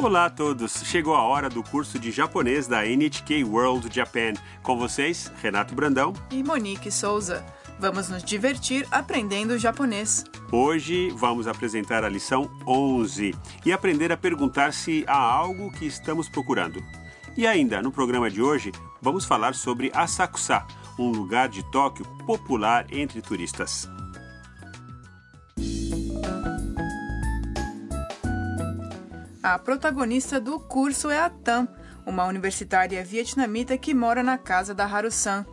Olá a todos! Chegou a hora do curso de japonês da NHK World Japan. Com vocês, Renato Brandão. E Monique Souza. Vamos nos divertir aprendendo japonês. Hoje vamos apresentar a lição 11 e aprender a perguntar se há algo que estamos procurando. E ainda, no programa de hoje, vamos falar sobre Asakusa, um lugar de Tóquio popular entre turistas. A protagonista do curso é a Tam, uma universitária vietnamita que mora na casa da Haru-san.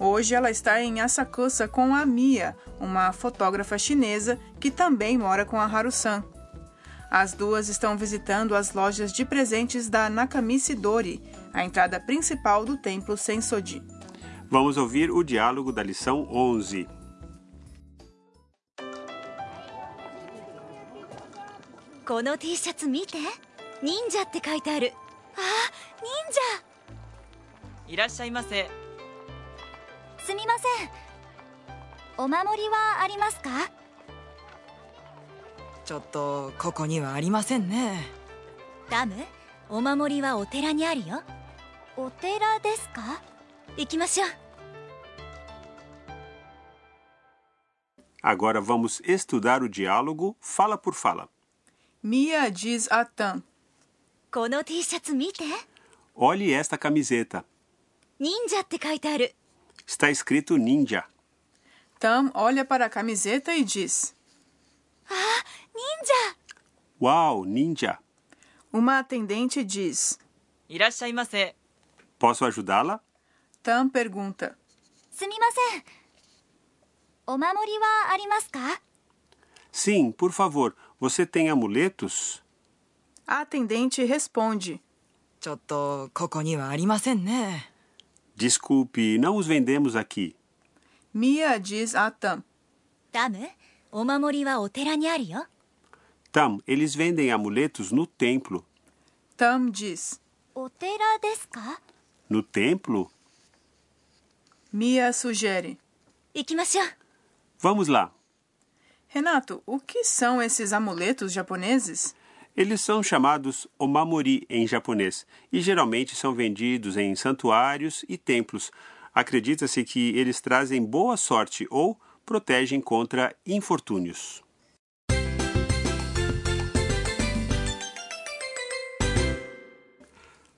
Hoje ela está em Asakusa com a Mia, uma fotógrafa chinesa que também mora com a Haru-san. As duas estão visitando as lojas de presentes da Nakamichi Dori, a entrada principal do templo Sensoji. Vamos ouvir o diálogo da lição 11. この T シャツ見て。忍者って書いてある。あ忍者。いらっしゃいませ。すみません。お守りはありますか？ちょっとここにはありませんね。ダム？お守りはお寺にあるよ。お寺ですか？行きましょう。Agora vamos estudar o diálogo fala por fala. Mia diz a Tan: Olhe esta camiseta. Ninja" Está escrito ninja. Tam olha para a camiseta e diz: Ah, ninja! Uau, ninja! Uma atendente diz: Irashaimase. Posso ajudá-la? Tam pergunta: Sumimasen. O mamori wa arimasu ka? Sim, por favor. Você tem amuletos? A atendente responde: Desculpe, não os vendemos aqui. Mia diz a Tam: Tam, eles vendem amuletos no templo. Tam diz: No templo? Mia sugere: Vamos lá. Renato, o que são esses amuletos japoneses? Eles são chamados omamori em japonês e geralmente são vendidos em santuários e templos. Acredita-se que eles trazem boa sorte ou protegem contra infortúnios.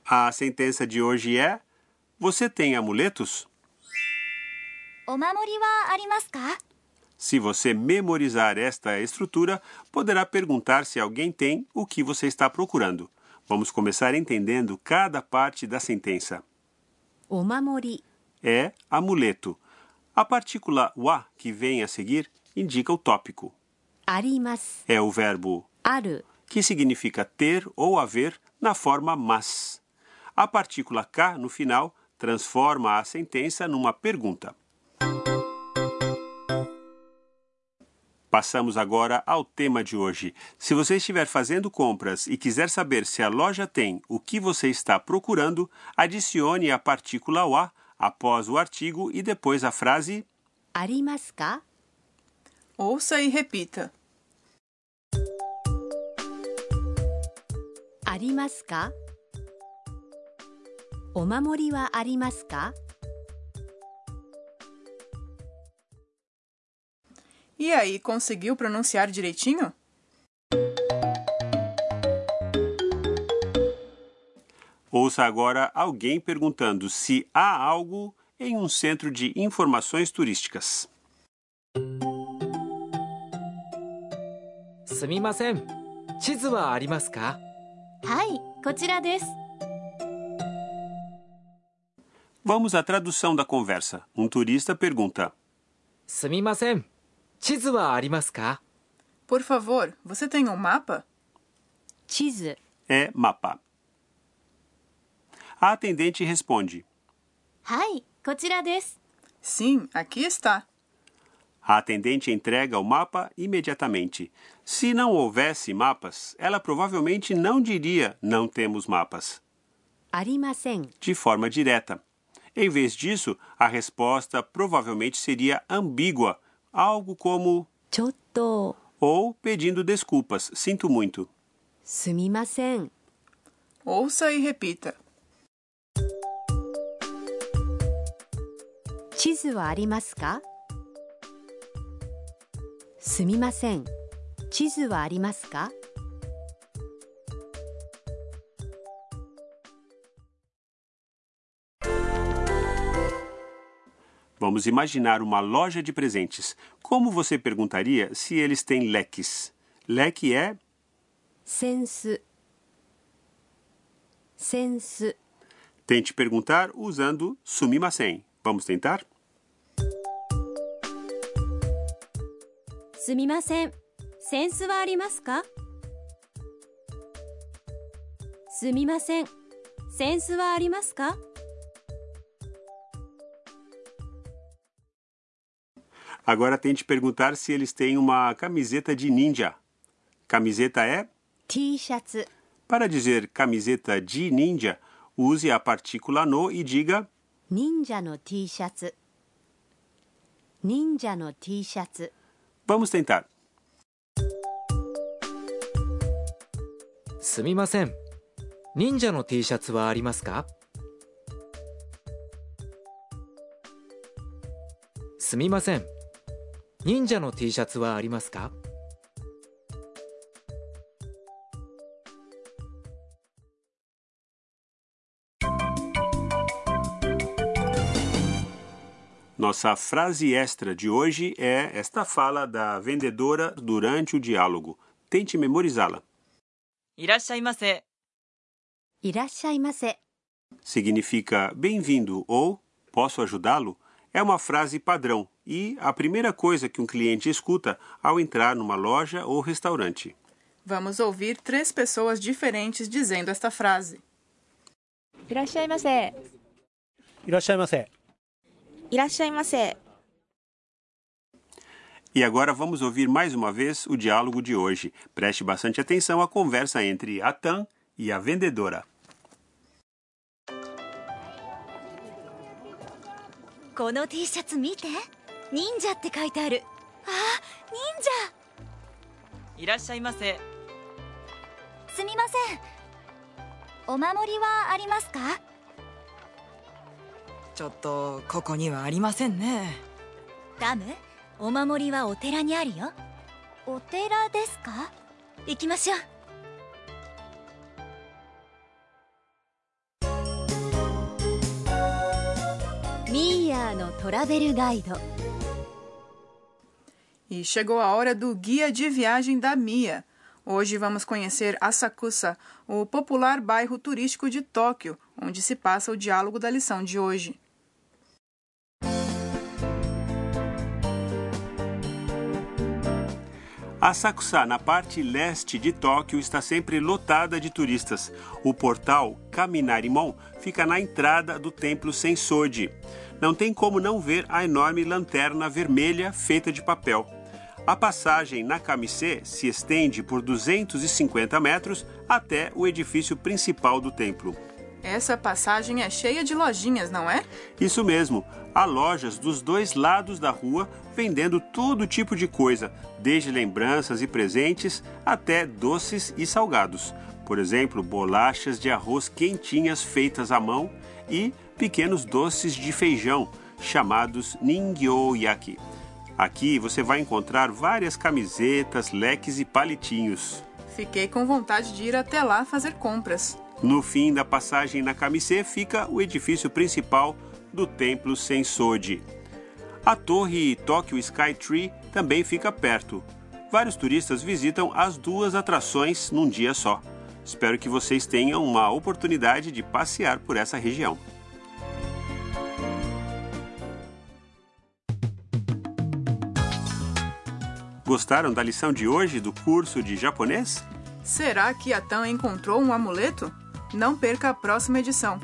A sentença de hoje é: Você tem amuletos? Omamori wa arimasu ka? Se você memorizar esta estrutura, poderá perguntar se alguém tem o que você está procurando. Vamos começar entendendo cada parte da sentença. O mamori é amuleto. A partícula wa que vem a seguir indica o tópico. Arimas é o verbo aru, que significa ter ou haver na forma mas. A partícula ka no final transforma a sentença numa pergunta. Passamos agora ao tema de hoje. Se você estiver fazendo compras e quiser saber se a loja tem o que você está procurando, adicione a partícula wa após o artigo e depois a frase arimasu? Ouça e repita. Arimasu? O mamori wa arimasu ka? E aí, conseguiu pronunciar direitinho? Ouça agora alguém perguntando se há algo em um centro de informações turísticas. すみません地図はありますかはいこちらです Vamos à tradução da conversa. Um turista pergunta: すみません 地図はありますか Por favor, você tem um mapa? 地図 é mapa. A atendente responde: はいこちらです Sim, aqui está. A atendente entrega o mapa imediatamente. Se não houvesse mapas, ela provavelmente não diria não temos mapas, ありません de forma direta. Em vez disso, a resposta provavelmente seria ambígua, algo como ちょっと ou pedindo desculpas, sinto muito. すみません Ouça e repita. 地図はありますかすみません地図はありますか Vamos imaginar uma loja de presentes. Como você perguntaria se eles têm leques? Leque é. Sensu. Sense. Tente perguntar usando sumimasen. Vamos tentar? Sumimasen. Sensu wa arimasu ka? Sumimasen. Sensu wa arimasu ka? Agora tente perguntar se eles têm uma camiseta de ninja. Camiseta é? T シャツ Para dizer camiseta de ninja, use a partícula no e diga 忍者の T シャツ忍者の T シャツ Vamos tentar. すみません忍者の T シャツはありますかすみません 忍者の T シャツはありますか Nossa frase extra de hoje é esta fala da vendedora durante o diálogo. Tente memorizá-la. いらっしゃいませいらっしゃいませ Significa bem-vindo ou posso ajudá-lo? É uma frase padrão e a primeira coisa que um cliente escuta ao entrar numa loja ou restaurante. Vamos ouvir três pessoas diferentes dizendo esta frase. いらっしゃいませ。いらっしゃいませ。いらっしゃいませ。 E agora vamos ouvir mais uma vez o diálogo de hoje. Preste bastante atenção à conversa entre a Tan e a vendedora. この T シャツ見て 忍者って書いてある。あ忍者。いらっしゃいませ。すみません。お守りはありますか？ちょっとここにはありませんね。ダム？お守りはお寺にあるよ。お寺ですか？行きましょう。ミーヤーのトラベルガイド E chegou a hora do guia de viagem da Mia. Hoje vamos conhecer Asakusa, o popular bairro turístico de Tóquio, onde se passa o diálogo da lição de hoje. Asakusa, na parte leste de Tóquio, está sempre lotada de turistas. O portal Kaminarimon fica na entrada do templo Sensoji. Não tem como não ver a enorme lanterna vermelha feita de papel. A passagem na Kamise se estende por 250 metros até o edifício principal do templo. Essa passagem é cheia de lojinhas, não é? Isso mesmo, há lojas dos dois lados da rua vendendo todo tipo de coisa, desde lembranças e presentes até doces e salgados. Por exemplo, bolachas de arroz quentinhas feitas à mão e pequenos doces de feijão, chamados ningyoyaki. Aqui você vai encontrar várias camisetas, leques e palitinhos. Fiquei com vontade de ir até lá fazer compras. No fim da passagem na Kamise fica o edifício principal do templo Sensoji. A torre Tokyo Skytree também fica perto. Vários turistas visitam as duas atrações num dia só. Espero que vocês tenham uma oportunidade de passear por essa região. Gostaram da lição de hoje do curso de japonês? Será que a Tan encontrou um amuleto? Não perca a próxima edição.